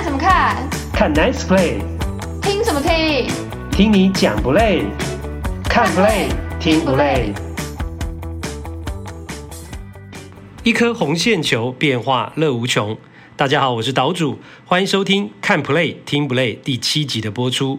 看什么看？看 Nice Play。听什么听？听你讲不累？看 Play 听不累？一颗红线球，变化乐无穷。大家好，我是岛主，欢迎收听《看 Play 听不累》第七集的播出。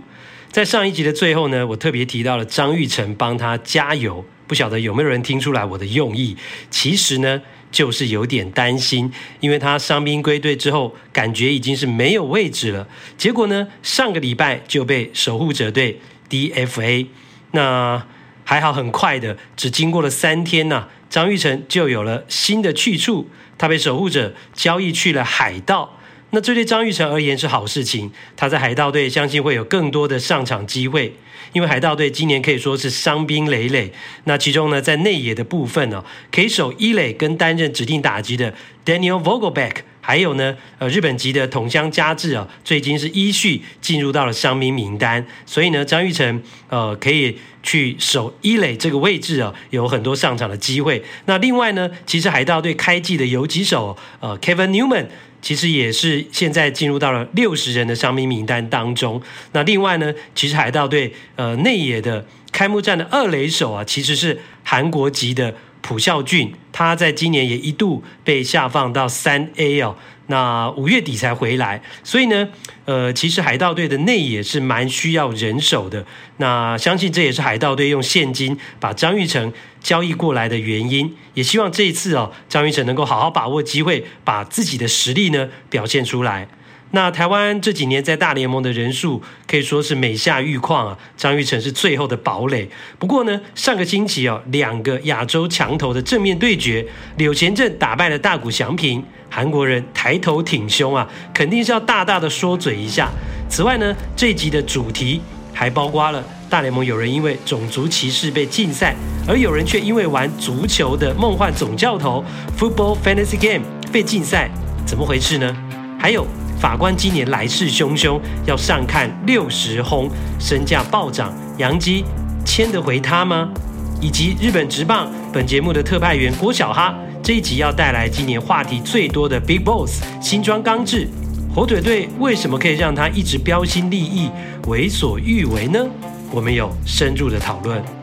在上一集的最后呢，我特别提到了张玉成帮他加油，不晓得有没有人听出来我的用意？其实呢。就是有点担心，因为他伤兵归队之后，感觉已经是没有位置了。结果呢，上个礼拜就被守护者队 DFA。那还好，很快的，只经过了三天呐、张玉成就有了新的去处，他被守护者交易去了海盗。那这对张玉成而言是好事情，他在海盗队相信会有更多的上场机会，因为海盗队今年可以说是伤兵累累。那其中呢，在内野的部分呢、哦，可以守一垒跟担任指定打击的 Daniel Vogelback，还有呢，呃，日本籍的筒乡佳治啊，最近是依序进入到了伤兵名单，所以呢，张育成呃可以去守一垒这个位置啊，有很多上场的机会。那另外呢，其实海盗队开季的游击手呃 Kevin Newman。其实也是现在进入到了六十人的伤兵名单当中。那另外呢，其实海盗队呃内野的开幕战的二垒手啊，其实是韩国籍的朴孝俊，他在今年也一度被下放到三 A 哦。那五月底才回来，所以呢，呃，其实海盗队的内野是蛮需要人手的。那相信这也是海盗队用现金把张玉成交易过来的原因。也希望这一次哦，张玉成能够好好把握机会，把自己的实力呢表现出来。那台湾这几年在大联盟的人数可以说是每下愈况啊，张玉成是最后的堡垒。不过呢，上个星期哦，两个亚洲强投的正面对决，柳贤镇打败了大谷翔平，韩国人抬头挺胸啊，肯定是要大大的说嘴一下。此外呢，这一集的主题还包括了大联盟有人因为种族歧视被禁赛，而有人却因为玩足球的梦幻总教头 Football Fantasy Game 被禁赛，怎么回事呢？还有。法官今年来势汹汹，要上看六十轰，身价暴涨，杨基签得回他吗？以及日本职棒本节目的特派员郭小哈这一集要带来今年话题最多的 Big Boss 新装刚制，火腿队为什么可以让他一直标新立异、为所欲为呢？我们有深入的讨论。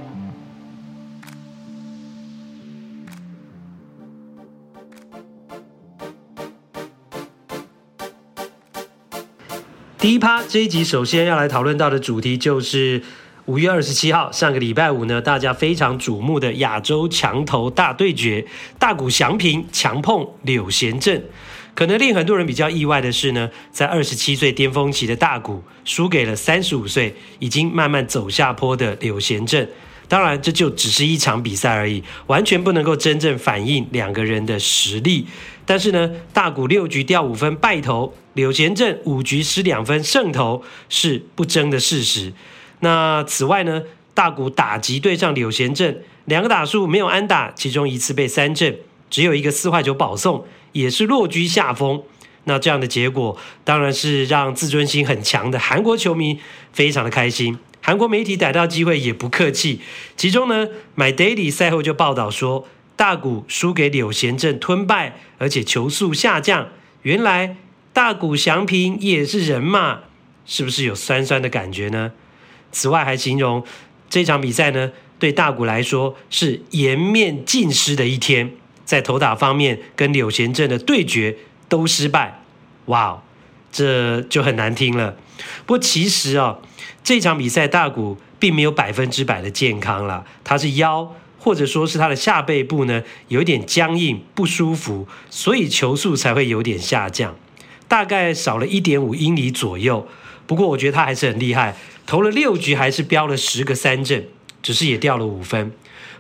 第一趴这一集，首先要来讨论到的主题就是五月二十七号上个礼拜五呢，大家非常瞩目的亚洲强投大对决，大谷翔平强碰柳贤镇。可能令很多人比较意外的是呢，在二十七岁巅峰期的大谷输给了三十五岁已经慢慢走下坡的柳贤镇。当然，这就只是一场比赛而已，完全不能够真正反映两个人的实力。但是呢，大谷六局掉五分败投，柳贤镇五局失两分胜投是不争的事实。那此外呢，大谷打击对上柳贤镇，两个打数没有安打，其中一次被三振，只有一个四坏球保送，也是落居下风。那这样的结果，当然是让自尊心很强的韩国球迷非常的开心。韩国媒体逮到机会也不客气，其中呢，My Daily 赛后就报道说，大谷输给柳贤镇吞败，而且球速下降。原来大谷翔平也是人嘛，是不是有酸酸的感觉呢？此外还形容这场比赛呢，对大谷来说是颜面尽失的一天，在投打方面跟柳贤镇的对决都失败。哇，这就很难听了。不过其实啊。这场比赛，大谷并没有百分之百的健康了，他是腰或者说是他的下背部呢，有点僵硬不舒服，所以球速才会有点下降，大概少了一点五英里左右。不过我觉得他还是很厉害，投了六局还是飙了十个三振，只是也掉了五分。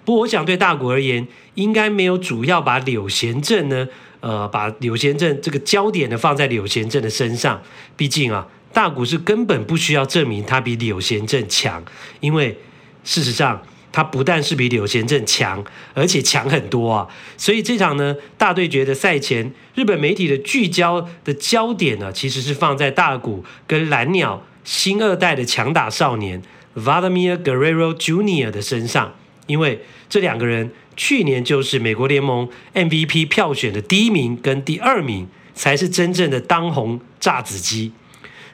不过我想对大谷而言，应该没有主要把柳贤镇呢，呃，把柳贤镇这个焦点呢放在柳贤镇的身上，毕竟啊。大谷是根本不需要证明他比柳贤镇强，因为事实上他不但是比柳贤镇强，而且强很多啊！所以这场呢大对决的赛前，日本媒体的聚焦的焦点呢，其实是放在大谷跟蓝鸟新二代的强打少年 Vladimir Guerrero Jr. 的身上，因为这两个人去年就是美国联盟 MVP 票选的第一名跟第二名，才是真正的当红炸子鸡。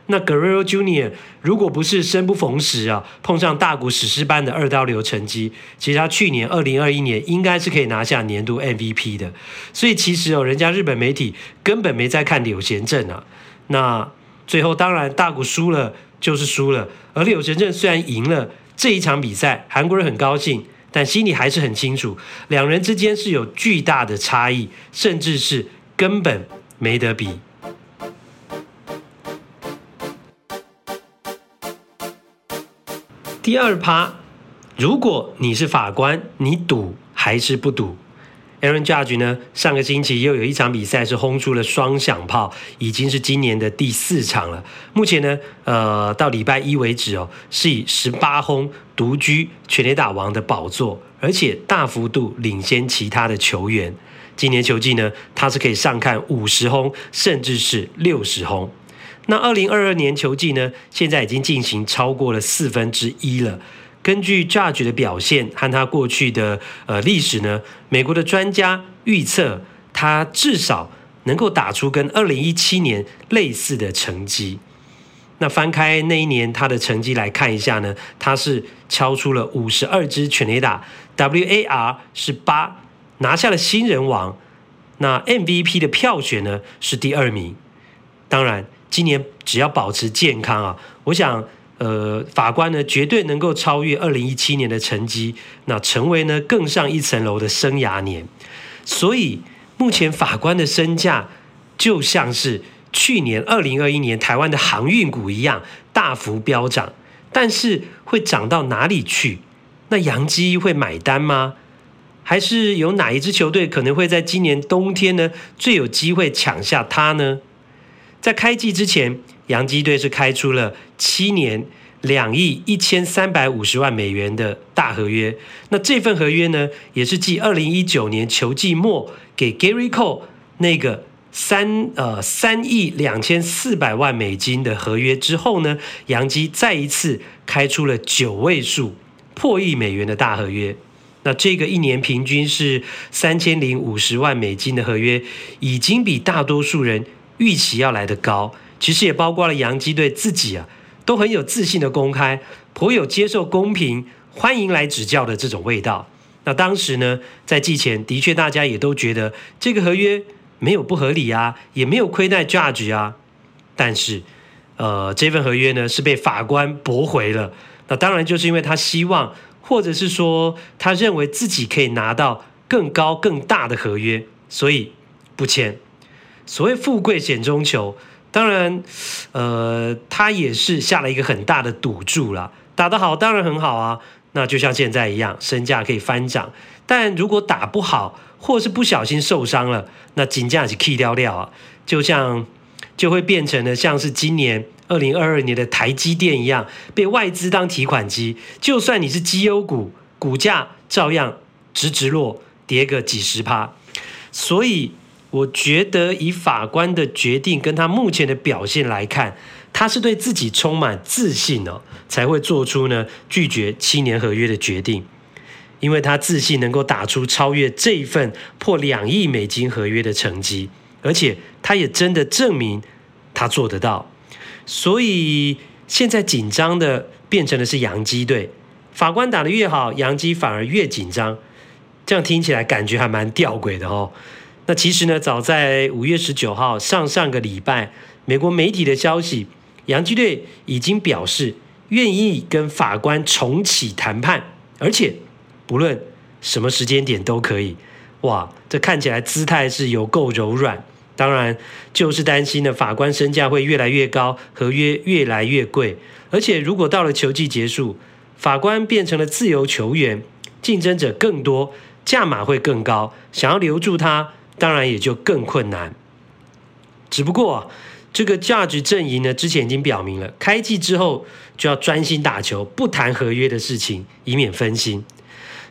那 Guerrero Junior，如果不是生不逢时啊，碰上大谷史诗般的二刀流成绩，其实他去年二零二一年应该是可以拿下年度 MVP 的。所以其实哦，人家日本媒体根本没在看柳贤镇啊。那最后当然大谷输了就是输了，而柳贤镇虽然赢了这一场比赛，韩国人很高兴，但心里还是很清楚，两人之间是有巨大的差异，甚至是根本没得比。第二趴，如果你是法官，你赌还是不赌？Aaron Judge 呢？上个星期又有一场比赛是轰出了双响炮，已经是今年的第四场了。目前呢，呃，到礼拜一为止哦，是以十八轰独居全垒打王的宝座，而且大幅度领先其他的球员。今年球季呢，他是可以上看五十轰，甚至是六十轰。那二零二二年球季呢，现在已经进行超过了四分之一了。根据 Judge 的表现和他过去的呃历史呢，美国的专家预测他至少能够打出跟二零一七年类似的成绩。那翻开那一年他的成绩来看一下呢，他是敲出了五十二支全垒打，WAR 是八，拿下了新人王。那 MVP 的票选呢是第二名，当然。今年只要保持健康啊，我想，呃，法官呢绝对能够超越二零一七年的成绩，那成为呢更上一层楼的生涯年。所以目前法官的身价就像是去年二零二一年台湾的航运股一样大幅飙涨，但是会涨到哪里去？那杨基会买单吗？还是有哪一支球队可能会在今年冬天呢最有机会抢下它呢？在开季之前，洋基队是开出了七年两亿一千三百五十万美元的大合约。那这份合约呢，也是继二零一九年球季末给 Gary Cole 那个三呃三亿两千四百万美金的合约之后呢，洋基再一次开出了九位数破亿美元的大合约。那这个一年平均是三千零五十万美金的合约，已经比大多数人。预期要来得高，其实也包括了洋基队自己啊，都很有自信的公开，颇有接受公平、欢迎来指教的这种味道。那当时呢，在季前的确大家也都觉得这个合约没有不合理啊，也没有亏待 Judge 啊。但是，呃，这份合约呢是被法官驳回了。那当然就是因为他希望，或者是说他认为自己可以拿到更高更大的合约，所以不签。所谓富贵险中求，当然，呃，他也是下了一个很大的赌注了。打得好当然很好啊，那就像现在一样，身价可以翻涨。但如果打不好，或是不小心受伤了，那金价就 K 掉掉啊，就像就会变成了像是今年二零二二年的台积电一样，被外资当提款机。就算你是绩优股，股价照样直直落，跌个几十趴。所以。我觉得以法官的决定跟他目前的表现来看，他是对自己充满自信哦，才会做出呢拒绝七年合约的决定，因为他自信能够打出超越这一份破两亿美金合约的成绩，而且他也真的证明他做得到，所以现在紧张的变成的是洋基队，法官打得越好，洋基反而越紧张，这样听起来感觉还蛮吊诡的哦。那其实呢，早在五月十九号上上个礼拜，美国媒体的消息，洋基队已经表示愿意跟法官重启谈判，而且不论什么时间点都可以。哇，这看起来姿态是有够柔软。当然，就是担心呢，法官身价会越来越高，合约越来越贵。而且如果到了球季结束，法官变成了自由球员，竞争者更多，价码会更高，想要留住他。当然也就更困难。只不过这个 Judge 阵营呢，之前已经表明了，开季之后就要专心打球，不谈合约的事情，以免分心。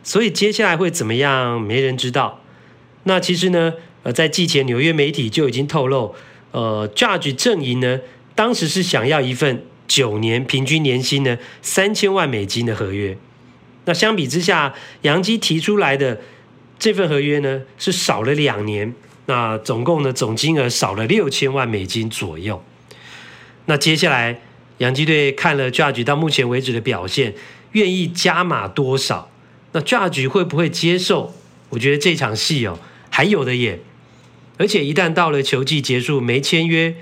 所以接下来会怎么样，没人知道。那其实呢，呃，在季前纽约媒体就已经透露，呃，Judge 阵营呢，当时是想要一份九年平均年薪呢三千万美金的合约。那相比之下，杨基提出来的。这份合约呢是少了两年，那总共呢总金额少了六千万美金左右。那接下来洋基队看了 Judge 到目前为止的表现，愿意加码多少？那 Judge 会不会接受？我觉得这场戏哦，还有的演。而且一旦到了球季结束没签约，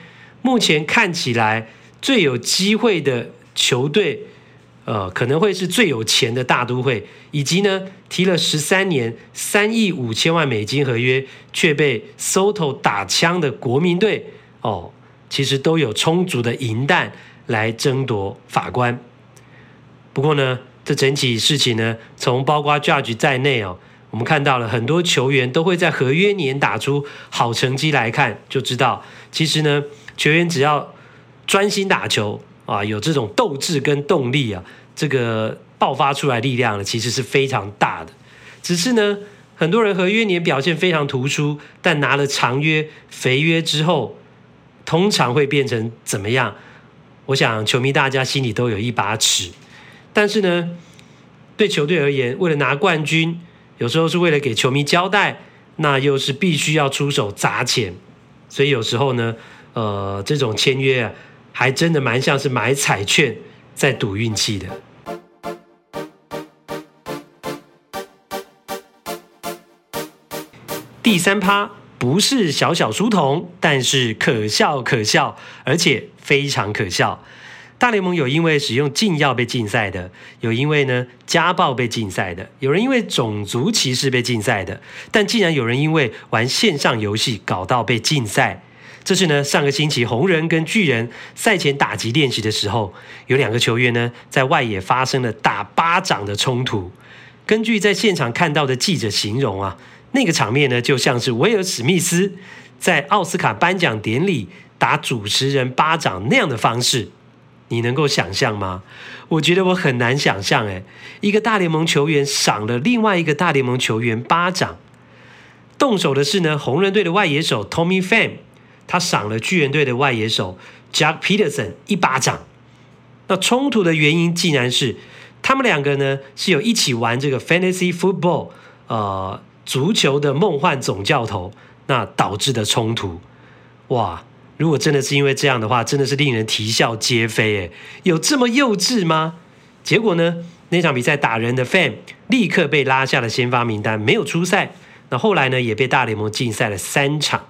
目前看起来最有机会的球队，呃，可能会是最有钱的大都会，以及呢提了十三年三亿五千万美金合约却被 Soto 打枪的国民队哦，其实都有充足的银弹来争夺法官。不过呢，这整体事情呢，从包括 Judge 在内哦。我们看到了很多球员都会在合约年打出好成绩来看，就知道其实呢，球员只要专心打球啊，有这种斗志跟动力啊，这个爆发出来力量呢，其实是非常大的。只是呢，很多人合约年表现非常突出，但拿了长约、肥约之后，通常会变成怎么样？我想球迷大家心里都有一把尺。但是呢，对球队而言，为了拿冠军。有时候是为了给球迷交代，那又是必须要出手砸钱，所以有时候呢，呃，这种签约啊，还真的蛮像是买彩券在赌运气的。第三趴不是小小书童，但是可笑可笑，而且非常可笑。大联盟有因为使用禁药被禁赛的，有因为呢家暴被禁赛的，有人因为种族歧视被禁赛的，但竟然有人因为玩线上游戏搞到被禁赛。这是呢上个星期红人跟巨人赛前打击练习的时候，有两个球员呢在外野发生了打巴掌的冲突。根据在现场看到的记者形容啊，那个场面呢就像是威尔史密斯在奥斯卡颁奖典礼打主持人巴掌那样的方式。你能够想象吗？我觉得我很难想象。诶，一个大联盟球员赏了另外一个大联盟球员巴掌。动手的是呢，红人队的外野手 Tommy Pham，他赏了巨人队的外野手 Jack Peterson 一巴掌。那冲突的原因竟然是他们两个呢是有一起玩这个 Fantasy Football，呃，足球的梦幻总教头，那导致的冲突。哇！如果真的是因为这样的话，真的是令人啼笑皆非。诶，有这么幼稚吗？结果呢？那场比赛打人的 Fan 立刻被拉下了先发名单，没有出赛。那后来呢，也被大联盟禁赛了三场。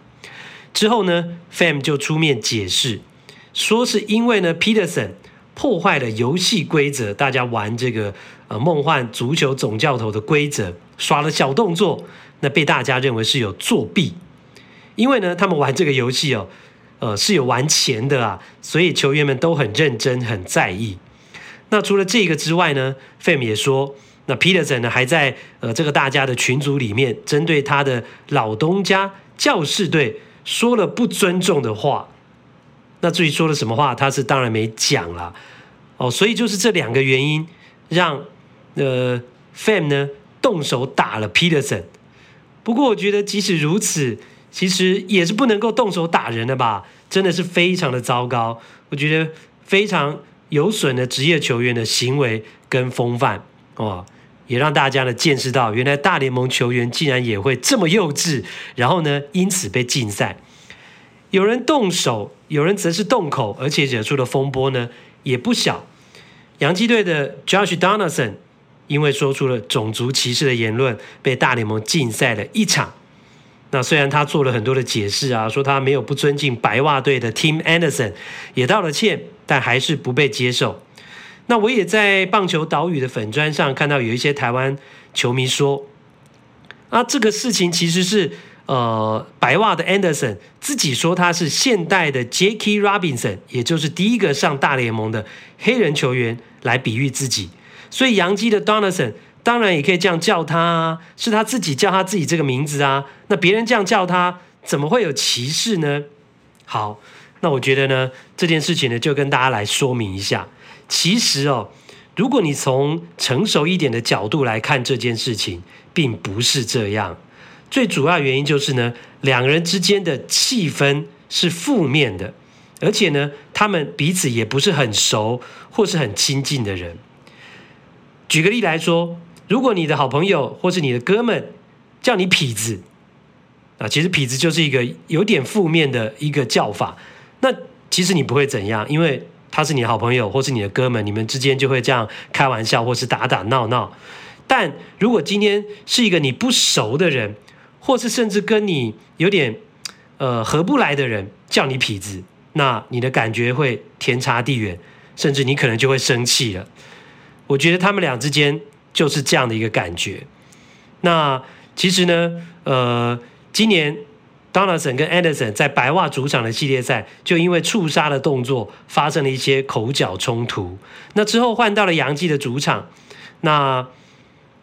之后呢，Fam 就出面解释，说是因为呢，Peterson 破坏了游戏规则，大家玩这个呃梦幻足球总教头的规则，耍了小动作，那被大家认为是有作弊。因为呢，他们玩这个游戏哦。呃，是有玩钱的啊，所以球员们都很认真，很在意。那除了这个之外呢，Fam 也说，那 Peterson 呢还在呃这个大家的群组里面，针对他的老东家教士队说了不尊重的话。那至于说了什么话，他是当然没讲了。哦，所以就是这两个原因，让呃 Fam 呢动手打了 Peterson。不过我觉得即使如此。其实也是不能够动手打人的吧，真的是非常的糟糕。我觉得非常有损的职业球员的行为跟风范哦，也让大家呢见识到，原来大联盟球员竟然也会这么幼稚，然后呢因此被禁赛。有人动手，有人则是动口，而且惹出的风波呢也不小。洋基队的 Josh Donaldson 因为说出了种族歧视的言论，被大联盟禁赛了一场。那虽然他做了很多的解释啊，说他没有不尊敬白袜队的 Tim Anderson，也道了歉，但还是不被接受。那我也在棒球岛屿的粉砖上看到有一些台湾球迷说，啊，这个事情其实是呃白袜的 Anderson 自己说他是现代的 Jackie Robinson，也就是第一个上大联盟的黑人球员来比喻自己，所以洋基的 Donaldson。当然也可以这样叫他啊，是他自己叫他自己这个名字啊。那别人这样叫他，怎么会有歧视呢？好，那我觉得呢，这件事情呢，就跟大家来说明一下。其实哦，如果你从成熟一点的角度来看这件事情，并不是这样。最主要原因就是呢，两个人之间的气氛是负面的，而且呢，他们彼此也不是很熟或是很亲近的人。举个例来说。如果你的好朋友或是你的哥们叫你痞子啊，其实痞子就是一个有点负面的一个叫法。那其实你不会怎样，因为他是你的好朋友或是你的哥们，你们之间就会这样开玩笑或是打打闹闹。但如果今天是一个你不熟的人，或是甚至跟你有点呃合不来的人叫你痞子，那你的感觉会天差地远，甚至你可能就会生气了。我觉得他们俩之间就是这样的一个感觉。那其实呢，呃，今年 Donaldson 跟 Anderson 在白袜主场的系列赛，就因为触杀的动作发生了一些口角冲突。那之后换到了洋基的主场，那。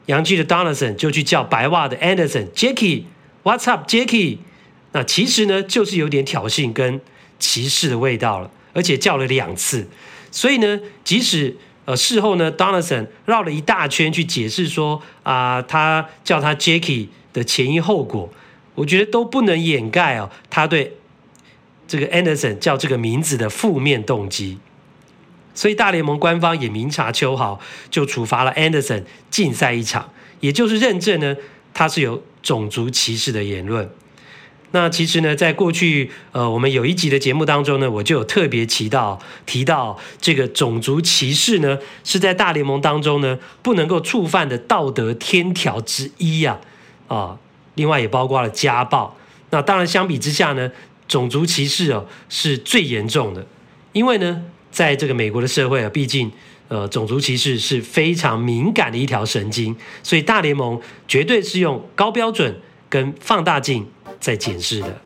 洋基的 Donaldson 就去叫白袜的 Anderson，Jackie，What's up，Jackie？那其实呢，就是有点挑衅跟歧视的味道了，而且叫了两次。所以呢，即使呃事后呢，Donaldson 绕了一大圈去解释说啊、他叫他 Jackie 的前因后果，我觉得都不能掩盖哦，他对这个 Anderson 叫这个名字的负面动机。所以大联盟官方也明察秋毫，就处罚了 Anderson 禁赛一场，也就是认证呢，他是有种族歧视的言论。那其实呢，在过去呃我们有一集的节目当中呢，我就有特别提到提到这个种族歧视呢，是在大联盟当中呢不能够触犯的道德天条之一呀啊，啊，另外也包括了家暴。那当然相比之下呢，种族歧视哦是最严重的，因为呢。在这个美国的社会啊，毕竟呃种族歧视是非常敏感的一条神经，所以大联盟绝对是用高标准跟放大镜在检视的。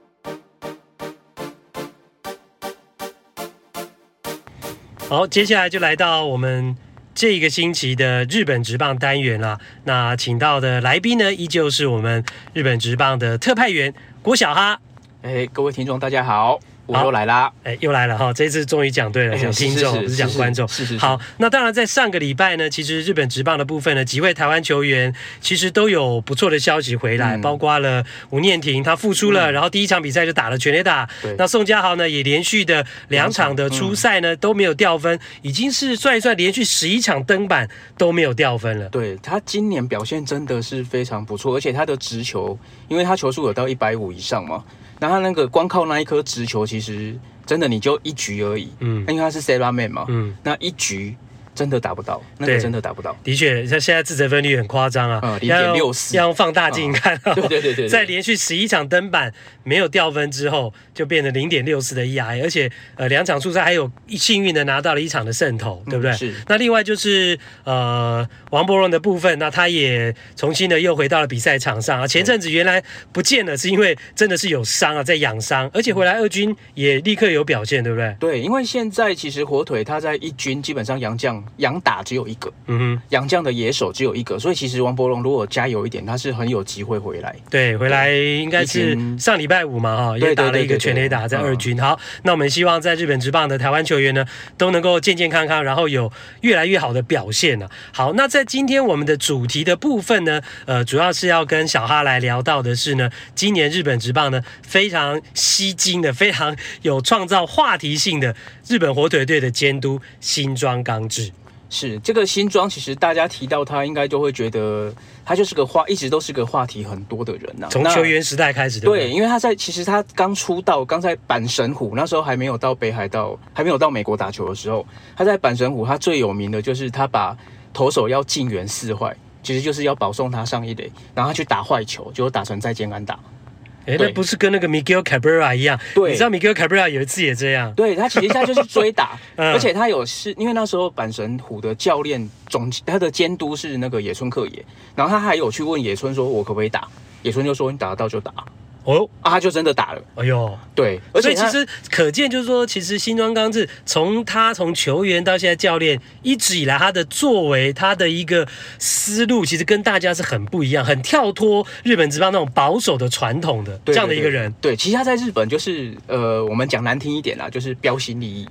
好，接下来就来到我们这个星期的日本职棒单元了。那请到的来宾呢，依旧是我们日本职棒的特派员郭小哈。哎，各位听众，大家好。我又来啦！哎，又来了哈！这次终于讲对了，讲听众不是讲观众。好，那当然，在上个礼拜呢，其实日本职棒的部分呢，几位台湾球员其实都有不错的消息回来，嗯、包括了吴念婷他复出了、嗯，然后第一场比赛就打了全垒打。那宋家豪呢，也连续的两场的初赛呢、嗯、都没有掉分，已经是算一算连续十一场登板都没有掉分了。对，他今年表现真的是非常不错，而且他的直球，因为他球速有到一百五以上嘛。然后他那个光靠那一颗直球，其实真的你就一局而已，嗯，因为他是 Sarah Man 嘛，嗯，那一局。真的达不到，那个真的达不到。的确，像现在自责分率很夸张啊，零点六四，要用放大镜看。对对对对，在连续十一场登板没有掉分之后，就变成零点六四的 ERA，而且呃两场出赛还有幸运的拿到了一场的胜投，对不对？是。那另外就是呃王柏融的部分，那他也重新的又回到了比赛场上啊。前阵子原来不见了，是因为真的是有伤啊，在养伤，而且回来二军也立刻有表现，对不对？对，因为现在其实火腿他在一军基本上杨将。洋打只有一个，嗯哼，洋将的野手只有一个，所以其实王柏融如果加油一点，他是很有机会回来。对，回来应该是上礼拜五嘛，哈，也打了一个全垒打在二军。好，那我们希望在日本职棒的台湾球员呢，都能够健健康康，然后有越来越好的表现呢。好，那在今天我们的主题的部分呢，呃，主要是要跟小哈来聊到的是呢，今年日本职棒呢非常吸睛的、非常有创造话题性的日本火腿队的监督新庄刚志。是这个新庄，其实大家提到他，应该都会觉得他就是个话，一直都是个话题很多的人呐、啊。从球员时代开始对，对，因为他在其实他刚出道，刚在阪神虎那时候还没有到北海道，还没有到美国打球的时候，他在阪神虎，他最有名的就是他把投手要进园四坏，其实就是要保送他上一垒，然后他去打坏球，就打成再见安打。哎，那不是跟那个 Miguel Cabrera 一样？对，你知道 Miguel Cabrera 有一次也这样。对，他其实他就是追打，嗯、而且他有是因为那时候阪神虎的教练总他的监督是那个野村克也，然后他还有去问野村说：“我可不可以打？”野村就说：“你打得到就打。”哦，啊，他就真的打了。哎呦，对，而且其实可见，就是说，其实新庄刚志从他从球员到现在教练，一直以来他的作为，他的一个思路，其实跟大家是很不一样，很跳脱日本职棒那种保守的传统的这样的一个人。对，其实他在日本就是呃，我们讲难听一点啦，就是标新立异，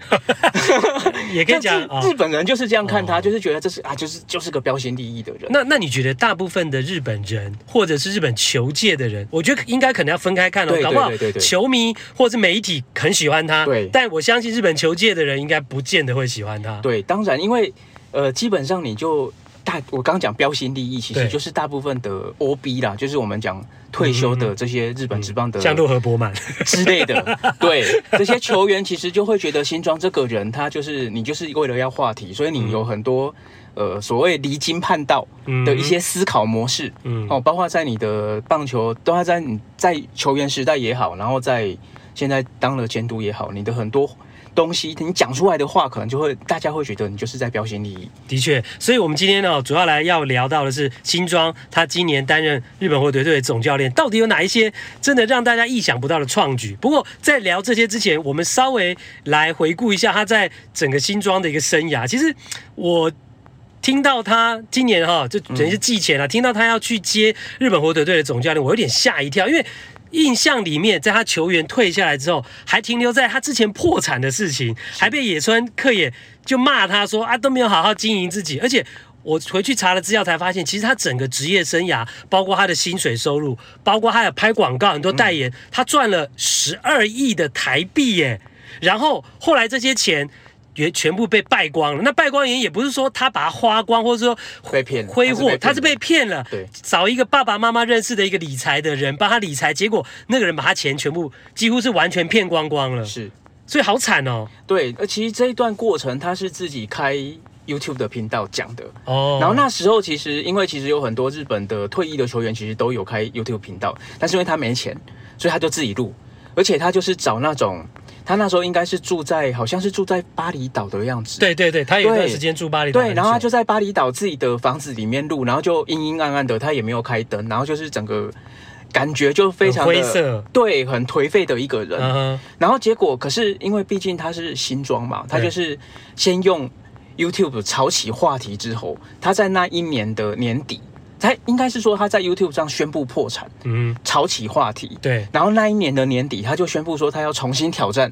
也可以讲日本人就是这样看他，就是觉得这是啊，就是就是个标新立异的人。那那你觉得大部分的日本人或者是日本球界的人，我觉得应该可能要。分开看哦，搞不好球迷或是媒体很喜欢他，对，但我相信日本球界的人应该不见得会喜欢他。对，当然，因为呃，基本上你就。大我刚刚讲标新立异，其实就是大部分的 OB 啦，就是我们讲退休的这些日本职棒的，像洛河博满之类的，对这些球员，其实就会觉得新庄这个人，他就是你就是为了要话题，所以你有很多。呃，所谓离经叛道的一些思考模式，嗯，哦，包括在你的棒球，都还在你在球员时代也好，然后在现在当了监督也好，你的很多东西，你讲出来的话，可能就会大家会觉得你就是在标新立异。的确，所以我们今天呢，主要来要聊到的是新庄，他今年担任日本火腿队的总教练，到底有哪一些真的让大家意想不到的创举？不过在聊这些之前，我们稍微来回顾一下他在整个新庄的一个生涯。其实我。听到他今年哈，就等于是季前了。听到他要去接日本火腿队的总教练，我有点吓一跳，因为印象里面，在他球员退下来之后，还停留在他之前破产的事情，还被野村克也就骂他说啊，都没有好好经营自己。而且我回去查了资料，才发现其实他整个职业生涯，包括他的薪水收入，包括他有拍广告、很多代言，他赚了十二亿的台币耶。然后后来这些钱。也全部被败光了。那败光原因也不是说他把它花光，或者说被骗挥霍，他是被骗了。对，找一个爸爸妈妈认识的一个理财的人帮他理财，结果那个人把他钱全部几乎是完全骗光光了。是，所以好惨哦。对，而其实这一段过程他是自己开 YouTube 的频道讲的。哦。然后那时候其实因为其实有很多日本的退役的球员其实都有开 YouTube 频道，但是因为他没钱，所以他就自己录，而且他就是找那种。他那时候应该是住在，好像是住在巴厘岛的样子。对对对，他有一段时间住巴厘岛。对，然后他就在巴厘岛自己的房子里面录，然后就阴阴暗暗的，他也没有开灯，然后就是整个感觉就非常的灰色，对，很颓废的一个人。Uh huh. 然后结果，可是因为毕竟他是新装嘛，他就是先用 YouTube 炒起话题之后，他在那一年的年底。他应该是说他在 YouTube 上宣布破产，嗯，炒起话题，对。然后那一年的年底，他就宣布说他要重新挑战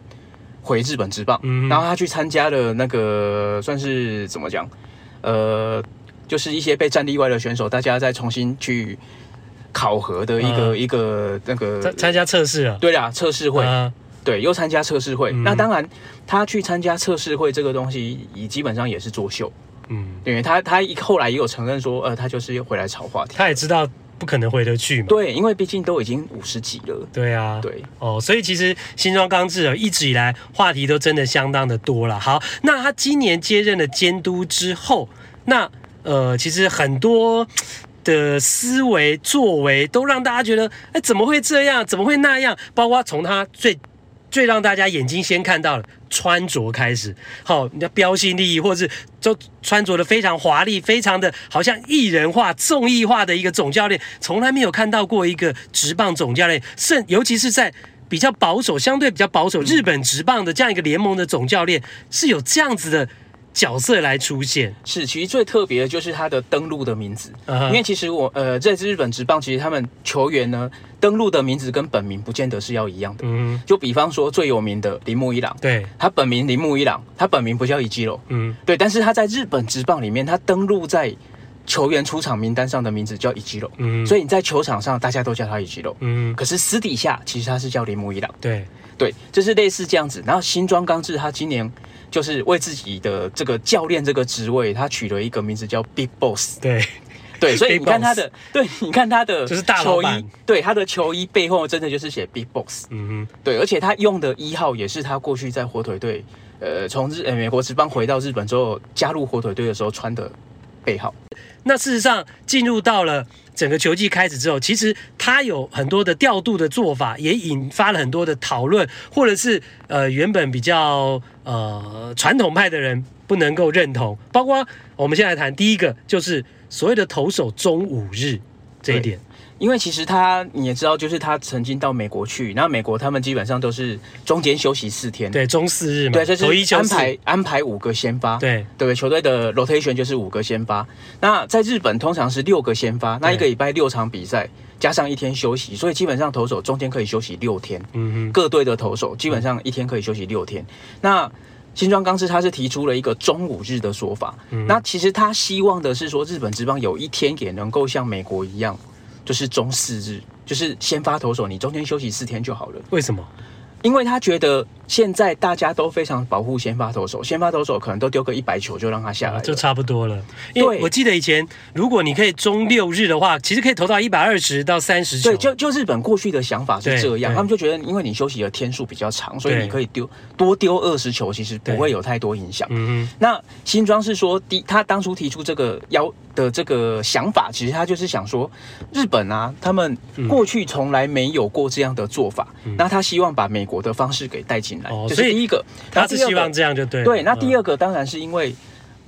回日本职棒，嗯，然后他去参加了那个算是怎么讲，呃，就是一些被战力外的选手，大家再重新去考核的一个、嗯、一个那个参加测试啊，对啊，测试会，嗯、对，又参加测试会。嗯、那当然，他去参加测试会这个东西，也基本上也是作秀。嗯，因为他他后来也有承认说，呃，他就是又回来炒话题。他也知道不可能回得去嘛。对，因为毕竟都已经五十几了。对啊，对哦，所以其实新庄刚志啊，一直以来话题都真的相当的多了。好，那他今年接任了监督之后，那呃，其实很多的思维作为都让大家觉得，哎，怎么会这样？怎么会那样？包括从他最。最让大家眼睛先看到了穿着开始，好，你的标新立异，或者是就穿着的非常华丽，非常的好像艺人化、综艺化的一个总教练，从来没有看到过一个职棒总教练，甚尤其是在比较保守、相对比较保守日本职棒的这样一个联盟的总教练，是有这样子的。角色来出现是，其实最特别的就是他的登录的名字，uh huh. 因为其实我呃，在日本职棒，其实他们球员呢登录的名字跟本名不见得是要一样的。嗯、uh，huh. 就比方说最有名的铃木一朗，对，他本名铃木一朗，他本名不叫伊基罗，嗯、uh，huh. 对，但是他在日本职棒里面，他登录在球员出场名单上的名字叫伊基罗，嗯、uh，huh. 所以你在球场上大家都叫他伊基罗，嗯、uh，huh. 可是私底下其实他是叫铃木一朗，对，对，就是类似这样子。然后新庄刚志他今年。就是为自己的这个教练这个职位，他取了一个名字叫 Big Boss。对，对，所以你看他的，对，你看他的就是大球衣，对，他的球衣背后真的就是写 Big Boss。嗯哼，对，而且他用的一号也是他过去在火腿队，呃，从日呃美国职棒回到日本之后加入火腿队的时候穿的背号。那事实上进入到了。整个球季开始之后，其实他有很多的调度的做法，也引发了很多的讨论，或者是呃原本比较呃传统派的人不能够认同。包括我们现在谈第一个，就是所谓的投手中五日这一点。因为其实他你也知道，就是他曾经到美国去，那美国他们基本上都是中间休息四天，对，中四日嘛，对，就是安排安排五个先发，对，对，球队的 rotation 就是五个先发。那在日本通常是六个先发，那一个礼拜六场比赛加上一天休息，所以基本上投手中间可以休息六天。嗯嗯，各队的投手基本上一天可以休息六天。嗯、那新庄刚志他是提出了一个中午日的说法，嗯、那其实他希望的是说日本职棒有一天也能够像美国一样。就是中四日，就是先发投手，你中间休息四天就好了。为什么？因为他觉得现在大家都非常保护先发投手，先发投手可能都丢个一百球就让他下来，啊，就差不多了。因为我记得以前，如果你可以中六日的话，其实可以投到一百二十到三十球。对，就就日本过去的想法是这样，他们就觉得因为你休息的天数比较长，所以你可以丢多丢二十球，其实不会有太多影响。嗯嗯。那新庄是说，第他当初提出这个要的这个想法，其实他就是想说，日本啊，他们过去从来没有过这样的做法，嗯、那他希望把美国的方式给带进来，这、哦、是第一个。他是希望这样就对。对，那第二个当然是因为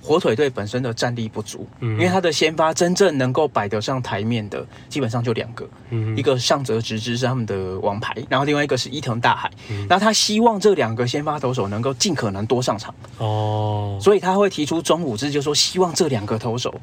火腿队本身的战力不足，嗯、因为他的先发真正能够摆得上台面的，基本上就两个，嗯、一个上泽直之是他们的王牌，然后另外一个是伊藤大海。嗯、那他希望这两个先发投手能够尽可能多上场，哦，所以他会提出中武制，就是说希望这两个投手。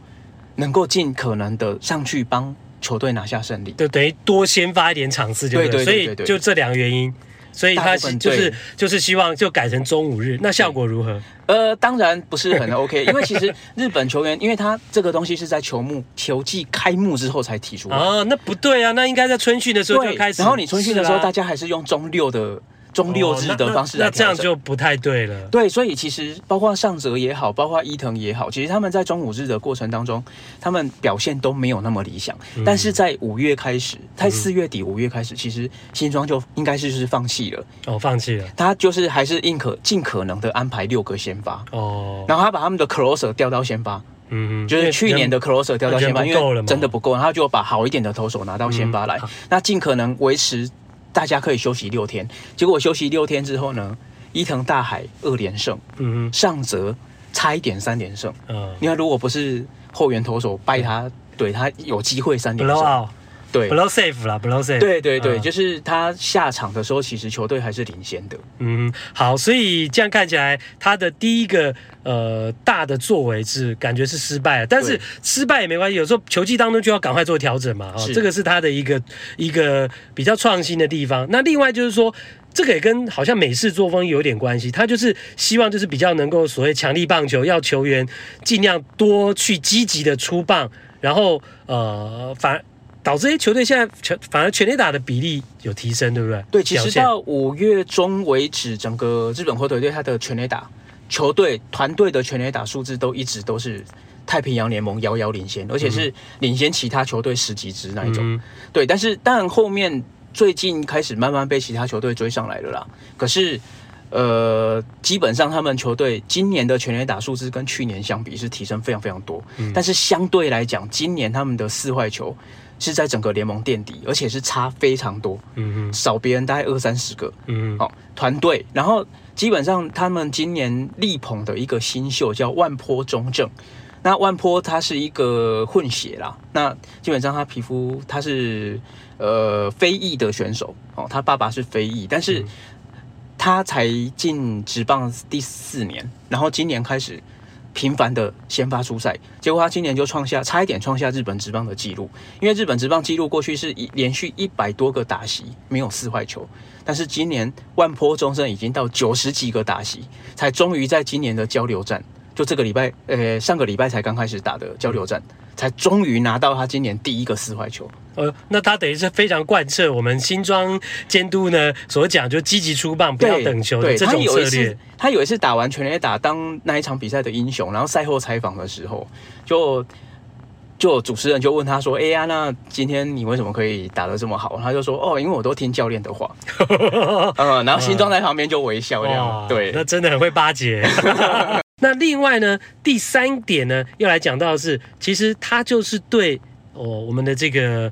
能够尽可能的上去帮球队拿下胜利，就等于多先发一点场次就对，对，对，对，对，对，所以就这两个原因，所以他就是就是希望就改成中五日，那效果如何？呃，当然不是很 OK，因为其实日本球员，因为他这个东西是在球幕球季开幕之后才提出来啊，那不对啊，那应该在春训的时候就开始，然后你春训的时候大家还是用中六的。中六日的方式来、哦那，那这样就不太对了。对，所以其实包括上泽也好，包括伊藤也好，其实他们在中五日的过程当中，他们表现都没有那么理想。嗯、但是在五月开始，在四月底五月开始，其实新庄就应该是就是放弃了。哦，放弃了。他就是还是尽可尽可能的安排六个先发。哦。然后他把他们的 closer 调到先发。嗯嗯。就是去年的 closer 调到先发，因为真的不够，然后就把好一点的投手拿到先发来，嗯、那尽可能维持。大家可以休息六天，结果休息六天之后呢，伊藤大海二连胜，嗯，上泽差一点三连胜，嗯，你看如果不是后援投手拜他，嗯、对他有机会三连胜。对，blow safe 啦，blow safe。对对对，嗯、就是他下场的时候，其实球队还是领先的。嗯，好，所以这样看起来，他的第一个呃大的作为是感觉是失败了，但是失败也没关系，有时候球技当中就要赶快做调整嘛。啊、哦，这个是他的一个一个比较创新的地方。那另外就是说，这个也跟好像美式作风有点关系，他就是希望就是比较能够所谓强力棒球，要球员尽量多去积极的出棒，然后呃反。导致这些球队现在全反而全垒打的比例有提升，对不对？对，其实到五月中为止，整个日本火腿队他的全垒打球队团队的全垒打数字都一直都是太平洋联盟遥遥领先，而且是领先其他球队十几支那一种。嗯、对，但是但后面最近开始慢慢被其他球队追上来了啦。可是呃，基本上他们球队今年的全垒打数字跟去年相比是提升非常非常多，嗯、但是相对来讲，今年他们的四坏球。是在整个联盟垫底，而且是差非常多，嗯哼，少别人大概二三十个，嗯哼，好团队，然后基本上他们今年力捧的一个新秀叫万坡中正，那万坡他是一个混血啦，那基本上他皮肤他是呃非裔的选手，哦，他爸爸是非裔，但是他才进职棒第四年，然后今年开始。频繁的先发出赛，结果他今年就创下差一点创下日本职棒的纪录，因为日本职棒纪录过去是一连续一百多个打席没有四坏球，但是今年万波中正已经到九十几个打席，才终于在今年的交流战。就这个礼拜，呃，上个礼拜才刚开始打的交流战，才终于拿到他今年第一个四坏球。呃，那他等于是非常贯彻我们新庄监督呢所讲，就积极出棒，不要等球的这种策略。他有一次打完全垒打，当那一场比赛的英雄，然后赛后采访的时候，就就主持人就问他说：“哎呀，那今天你为什么可以打得这么好？”他就说：“哦，因为我都听教练的话。”嗯，然后新庄在旁边就微笑这样。对，那真的很会巴结。那另外呢，第三点呢，要来讲到的是，其实他就是对哦，我们的这个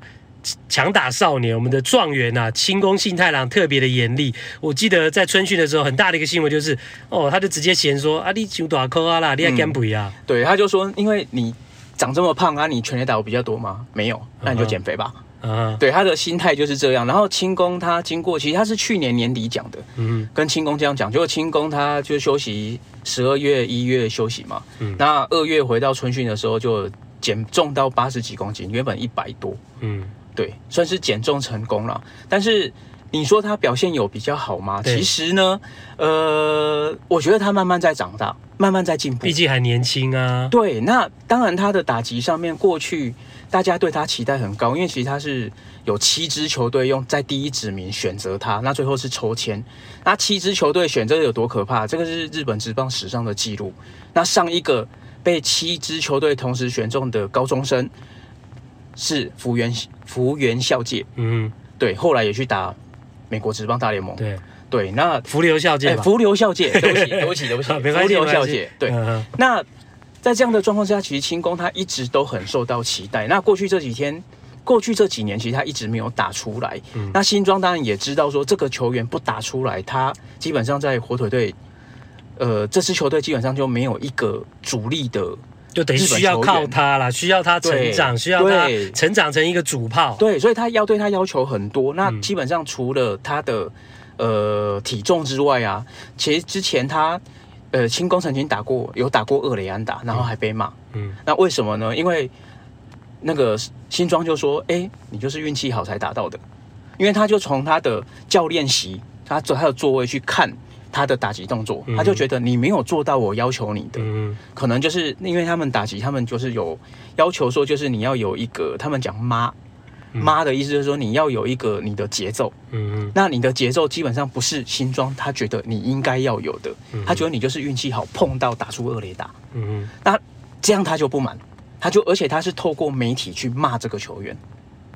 强打少年，我们的状元啊，清宫信太郎特别的严厉。我记得在春训的时候，很大的一个新闻就是，哦，他就直接嫌说啊，你球大颗啊啦，你还减肥啊？对，他就说，因为你长这么胖啊，你全垒打我比较多吗？没有，那你就减肥吧。Uh 对，他的心态就是这样。然后清宫他经过，其实他是去年年底讲的，嗯，跟清宫这样讲，结果清宫他就休息十二月、一月休息嘛，嗯，那二月回到春训的时候就减重到八十几公斤，原本一百多，嗯，对，算是减重成功了。但是你说他表现有比较好吗？其实呢，呃，我觉得他慢慢在长大，慢慢在进步，毕竟还年轻啊。对，那当然他的打击上面，过去大家对他期待很高，因为其实他是有七支球队用在第一指名选择他，那最后是抽签，那七支球队选这个有多可怕？这个是日本职棒史上的记录。那上一个被七支球队同时选中的高中生是福原福原孝介，嗯，对，后来也去打美国职棒大联盟，对。对，那福流孝介，福流孝介，对不起，对不起，对不起，福流孝介，对。嗯、那在这样的状况之下，其实清宫他一直都很受到期待。那过去这几天，过去这几年，其实他一直没有打出来。嗯、那新庄当然也知道说，这个球员不打出来，他基本上在火腿队，呃，这支球队基本上就没有一个主力的，就等于需要靠他了，需要他成长，需要他成长成一个主炮。对，所以他要对他要求很多。那基本上除了他的。呃，体重之外啊，其实之前他，呃，清宫曾经打过，有打过二雷安打，然后还被骂。嗯，那为什么呢？因为那个新庄就说：“哎、欸，你就是运气好才打到的。”因为他就从他的教练席，他坐他的座位去看他的打击动作，他就觉得你没有做到我要求你的。嗯，可能就是因为他们打击，他们就是有要求说，就是你要有一个，他们讲妈。妈的意思就是说，你要有一个你的节奏，嗯。嗯，那你的节奏基本上不是新庄他觉得你应该要有的，他觉得你就是运气好碰到打出二垒打，嗯。嗯，那这样他就不满，他就而且他是透过媒体去骂这个球员，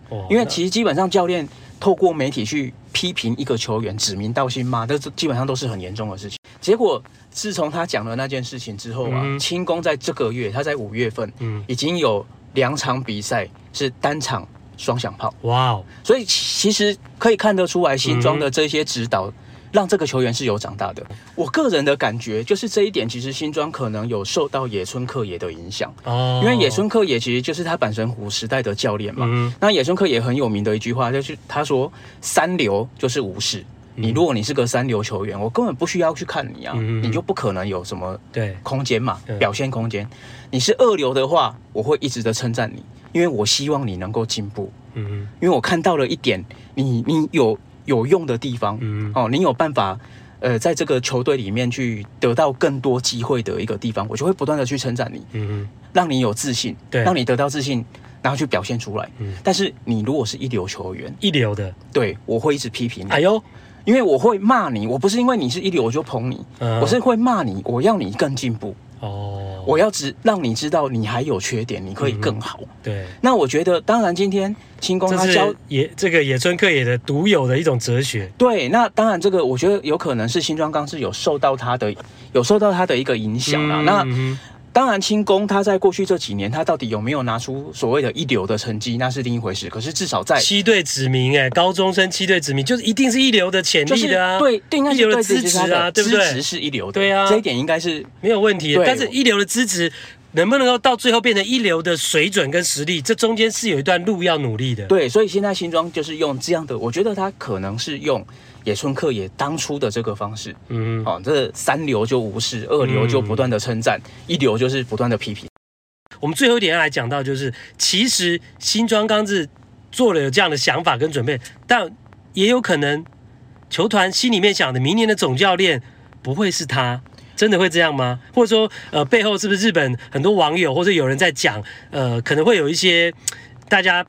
哦，因为其实基本上教练透过媒体去批评一个球员，指名道姓骂，这基本上都是很严重的事情。结果自从他讲了那件事情之后啊，清宫在这个月，他在五月份，嗯，已经有两场比赛是单场。双响炮，哇 Wow！所以其实可以看得出来，新庄的这些指导让这个球员是有长大的。我个人的感觉就是这一点，其实新庄可能有受到野村克也的影响哦。因为野村克也其实就是他阪神虎时代的教练嘛。嗯、那野村克也很有名的一句话就是他说：“三流就是武士。你如果你是个三流球员，我根本不需要去看你啊，嗯、你就不可能有什么对。空间嘛，表现空间。你是二流的话，我会一直的称赞你。”因为我希望你能够进步，嗯哼，因为我看到了一点你你有有用的地方，嗯哼，哦，你有办法，呃，在这个球队里面去得到更多机会的一个地方，我就会不断的去称赞你，嗯哼，让你有自信，对，让你得到自信，然后去表现出来，嗯，但是你如果是一流球员，一流的，对，我会一直批评你，哎呦，因为我会骂你，我不是因为你是一流我就捧你，嗯，我是会骂你，我要你更进步。哦，我要知让你知道你还有缺点，你可以更好。嗯、对，那我觉得，当然今天清宫他教野这个野村克也的独有的一种哲学。对，那当然这个我觉得有可能是新庄刚是有受到他的有受到他的一个影响啊。嗯、那。嗯当然，清宫他在过去这几年，他到底有没有拿出所谓的一流的成绩，那是另一回事。可是至少在七队指名，哎，高中生七队指名，就是一定是一流的潜力的啊，对，对，应该是一流的资质啊，对不对？资质是一流的，对啊，这一点应该是没有问题。但是一流的资质能不能够到最后变成一流的水准跟实力，这中间是有一段路要努力的。对，所以现在新庄就是用这样的，我觉得他可能是用。野村克也当初的这个方式，嗯，哦，这三流就无视，二流就不断的称赞，嗯、一流就是不断的批评。我们最后一点要来讲到，就是其实新庄刚志做了有这样的想法跟准备，但也有可能球团心里面想的，明年的总教练不会是他，真的会这样吗？或者说，呃，背后是不是日本很多网友或者有人在讲，呃，可能会有一些大家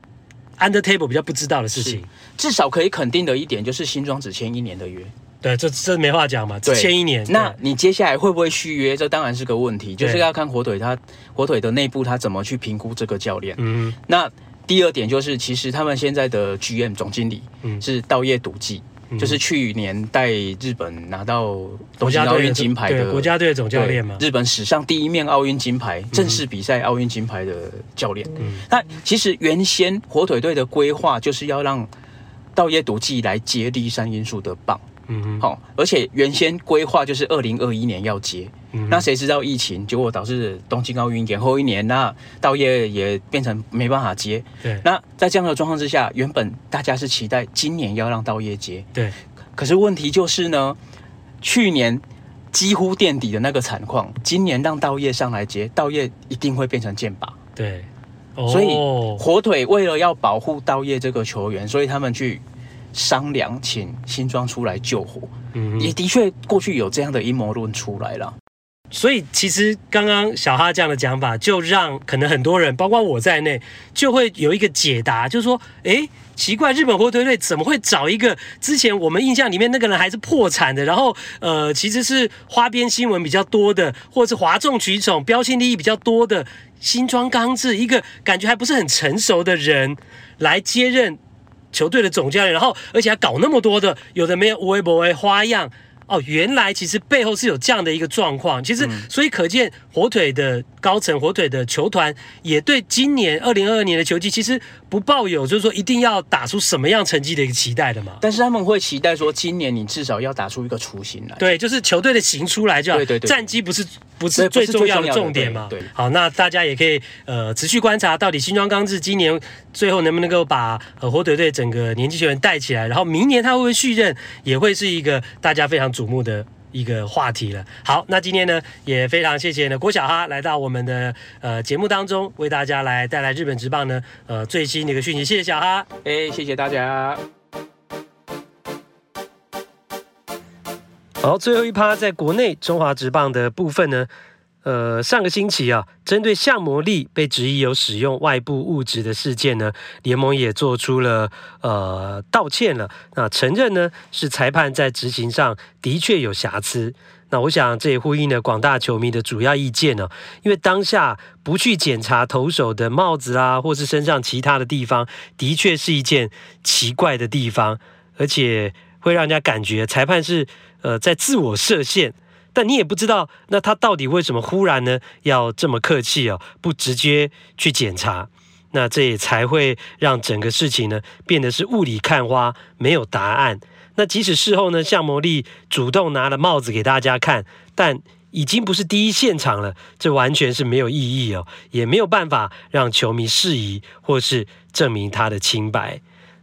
under table 比较不知道的事情。至少可以肯定的一点就是新庄只签一年的约，对，这这没话讲嘛，只签一年。那你接下来会不会续约？这当然是个问题，就是要看火腿他火腿的内部他怎么去评估这个教练。嗯，那第二点就是，其实他们现在的 GM 总经理是稻叶笃纪，就是去年带日本拿到东京奥运金牌的国家队总教练嘛，日本史上第一面奥运金牌正式比赛奥运金牌的教练。嗯，那其实原先火腿队的规划就是要让。稻叶毒剂来接立山英树的棒，嗯哼，好，而且原先规划就是二零二一年要接，嗯、那谁知道疫情，结果导致东京奥运延后一年，那稻叶也变成没办法接。对，那在这样的状况之下，原本大家是期待今年要让稻叶接，对，可是问题就是呢，去年几乎垫底的那个惨况，今年让稻叶上来接，稻叶一定会变成箭靶，对。所以火腿为了要保护道叶这个球员，所以他们去商量，请新庄出来救火。嗯，也的确过去有这样的阴谋论出来了。所以其实刚刚小哈这样的讲法，就让可能很多人，包括我在内，就会有一个解答，就是说，诶，奇怪，日本火腿队怎么会找一个之前我们印象里面那个人还是破产的，然后呃，其实是花边新闻比较多的，或者是哗众取宠、标新立异比较多的新装刚志，一个感觉还不是很成熟的人来接任球队的总教练，然后而且还搞那么多的有的没有微博花样。哦，原来其实背后是有这样的一个状况，其实所以可见火腿的高层、火腿的球团也对今年二零二二年的球季其实不抱有就是说一定要打出什么样成绩的一个期待的嘛。但是他们会期待说，今年你至少要打出一个雏形来。对，就是球队的形出来就好。对对对，战绩不是不是最重要的重点嘛。对，好，那大家也可以呃持续观察到底新庄刚志今年最后能不能够把呃火腿队整个年轻球员带起来，然后明年他会不会续任，也会是一个大家非常瞩目的一个话题了。好，那今天呢也非常谢谢呢郭小哈来到我们的呃节目当中，为大家来带来日本职棒呢呃最新的一个讯息。谢谢小哈，哎，谢谢大家。好，最后一趴在国内中华职棒的部分呢。呃，上个星期啊，针对向魔力被质疑有使用外部物质的事件呢，联盟也做出了呃道歉了。那承认呢是裁判在执行上的确有瑕疵。那我想这也呼应了广大球迷的主要意见呢，因为当下不去检查投手的帽子啊，或是身上其他的地方，的确是一件奇怪的地方，而且会让人家感觉裁判是呃在自我设限。但你也不知道，那他到底为什么忽然呢要这么客气哦，不直接去检查？那这也才会让整个事情呢变得是雾里看花，没有答案。那即使事后呢，向魔力主动拿了帽子给大家看，但已经不是第一现场了，这完全是没有意义哦，也没有办法让球迷释疑或是证明他的清白。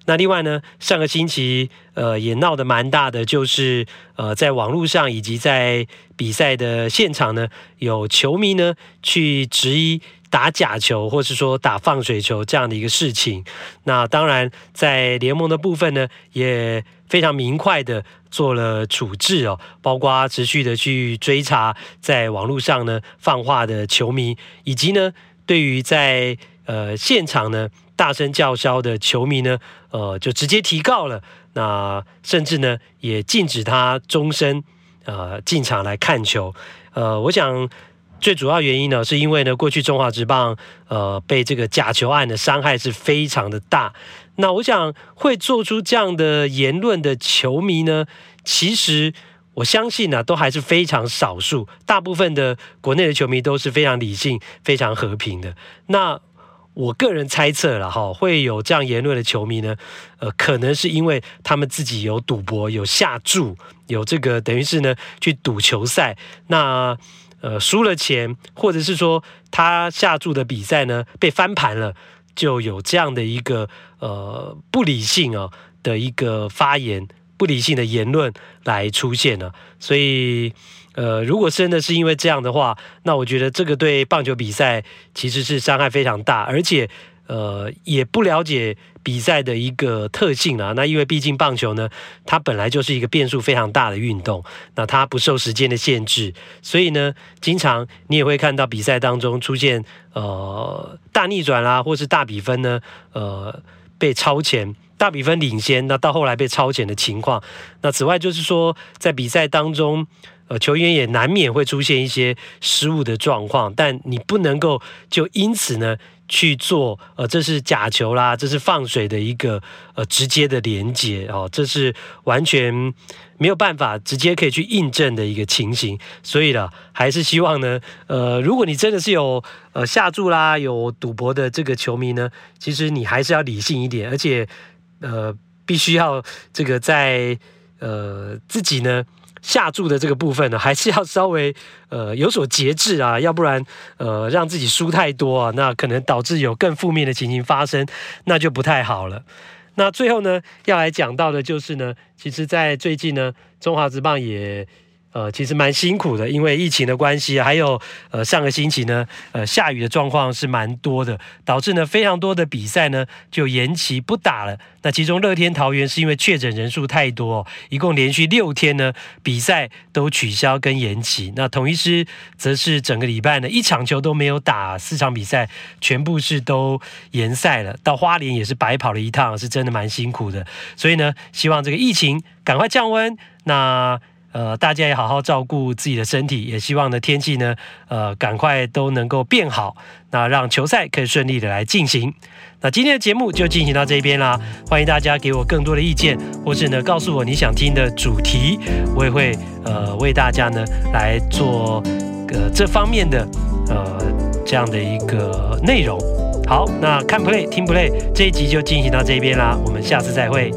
那另外呢，上个星期呃也闹得蛮大的，就是呃在网络上以及在比赛的现场呢，有球迷呢去质疑打假球或是说打放水球这样的一个事情。那当然在联盟的部分呢，也非常明快的做了处置哦，包括持续的去追查在网络上呢放话的球迷，以及呢对于在呃现场呢。大声叫嚣的球迷呢，呃，就直接提告了。那甚至呢，也禁止他终身呃进场来看球。呃，我想最主要原因呢，是因为呢，过去中华职棒呃被这个假球案的伤害是非常的大。那我想会做出这样的言论的球迷呢，其实我相信呢，都还是非常少数。大部分的国内的球迷都是非常理性、非常和平的。那我个人猜测了哈，会有这样言论的球迷呢，呃，可能是因为他们自己有赌博、有下注、有这个等于是呢去赌球赛，那呃输了钱，或者是说他下注的比赛呢被翻盘了，就有这样的一个呃不理性啊的一个发言、不理性的言论来出现了，所以。呃，如果真的是因为这样的话，那我觉得这个对棒球比赛其实是伤害非常大，而且呃也不了解比赛的一个特性啊。那因为毕竟棒球呢，它本来就是一个变数非常大的运动，那它不受时间的限制，所以呢，经常你也会看到比赛当中出现呃大逆转啦，或是大比分呢，呃被超前，大比分领先，那到后来被超前的情况。那此外就是说，在比赛当中。呃，球员也难免会出现一些失误的状况，但你不能够就因此呢去做呃，这是假球啦，这是放水的一个呃直接的连接哦，这是完全没有办法直接可以去印证的一个情形。所以呢，还是希望呢，呃，如果你真的是有呃下注啦、有赌博的这个球迷呢，其实你还是要理性一点，而且呃，必须要这个在呃自己呢。下注的这个部分呢，还是要稍微呃有所节制啊，要不然呃让自己输太多啊，那可能导致有更负面的情形发生，那就不太好了。那最后呢，要来讲到的就是呢，其实，在最近呢，中华职棒也呃，其实蛮辛苦的，因为疫情的关系，还有呃上个星期呢，呃下雨的状况是蛮多的，导致呢非常多的比赛呢就延期不打了。那其中乐天桃园是因为确诊人数太多，一共连续六天呢比赛都取消跟延期。那统一师则是整个礼拜呢一场球都没有打，四场比赛全部是都延赛了。到花莲也是白跑了一趟，是真的蛮辛苦的。所以呢，希望这个疫情赶快降温。那呃，大家也好好照顾自己的身体，也希望呢天气呢，呃，赶快都能够变好，那让球赛可以顺利的来进行。那今天的节目就进行到这边啦，欢迎大家给我更多的意见，或是呢告诉我你想听的主题，我也会呃为大家呢来做呃这方面的呃这样的一个内容。好，那看 play 听 play 这一集就进行到这边啦，我们下次再会。